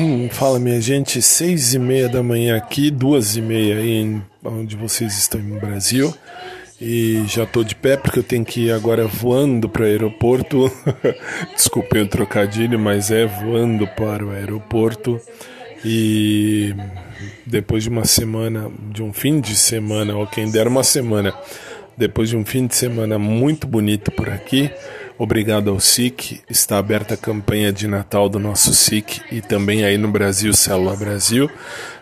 Hum, fala minha gente, seis e meia da manhã aqui, duas e meia aí onde vocês estão no Brasil e já tô de pé porque eu tenho que ir agora voando para o aeroporto. Desculpem o trocadilho, mas é voando para o aeroporto e depois de uma semana, de um fim de semana, ou quem dera uma semana, depois de um fim de semana muito bonito por aqui. Obrigado ao SIC, está aberta a campanha de Natal do nosso SIC e também aí no Brasil, Célula Brasil.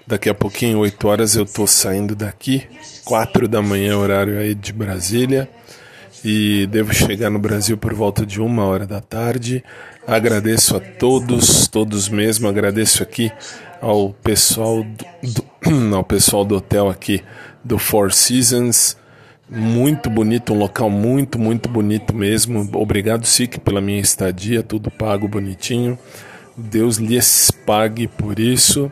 Daqui a pouquinho, 8 horas, eu estou saindo daqui, 4 da manhã, horário aí de Brasília, e devo chegar no Brasil por volta de uma hora da tarde. Agradeço a todos, todos mesmo, agradeço aqui ao pessoal do, do ao pessoal do hotel aqui do Four Seasons muito bonito, um local muito, muito bonito mesmo. Obrigado, Sic, pela minha estadia, tudo pago bonitinho. Deus lhes pague por isso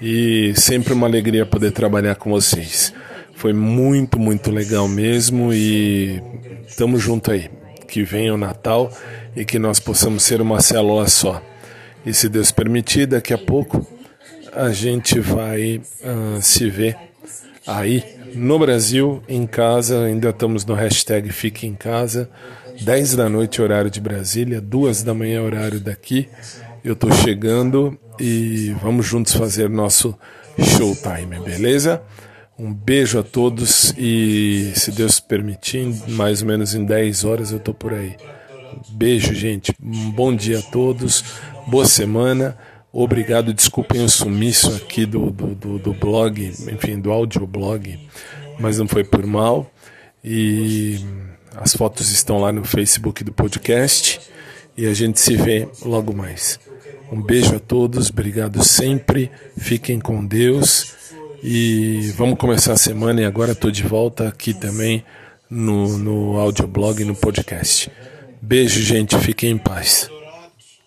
e sempre uma alegria poder trabalhar com vocês. Foi muito, muito legal mesmo e estamos junto aí. Que venha o Natal e que nós possamos ser uma célula só. E se Deus permitir, daqui a pouco a gente vai uh, se ver aí no Brasil, em casa, ainda estamos no hashtag Fique em Casa. 10 da noite, horário de Brasília, 2 da manhã, horário daqui. Eu estou chegando e vamos juntos fazer nosso showtime, beleza? Um beijo a todos e, se Deus permitir, mais ou menos em 10 horas eu estou por aí. Beijo, gente. Um bom dia a todos. Boa semana. Obrigado, desculpem o sumiço aqui do, do, do, do blog, enfim, do audioblog, mas não foi por mal. E as fotos estão lá no Facebook do podcast e a gente se vê logo mais. Um beijo a todos, obrigado sempre, fiquem com Deus e vamos começar a semana. E agora estou de volta aqui também no, no audioblog e no podcast. Beijo, gente, fiquem em paz.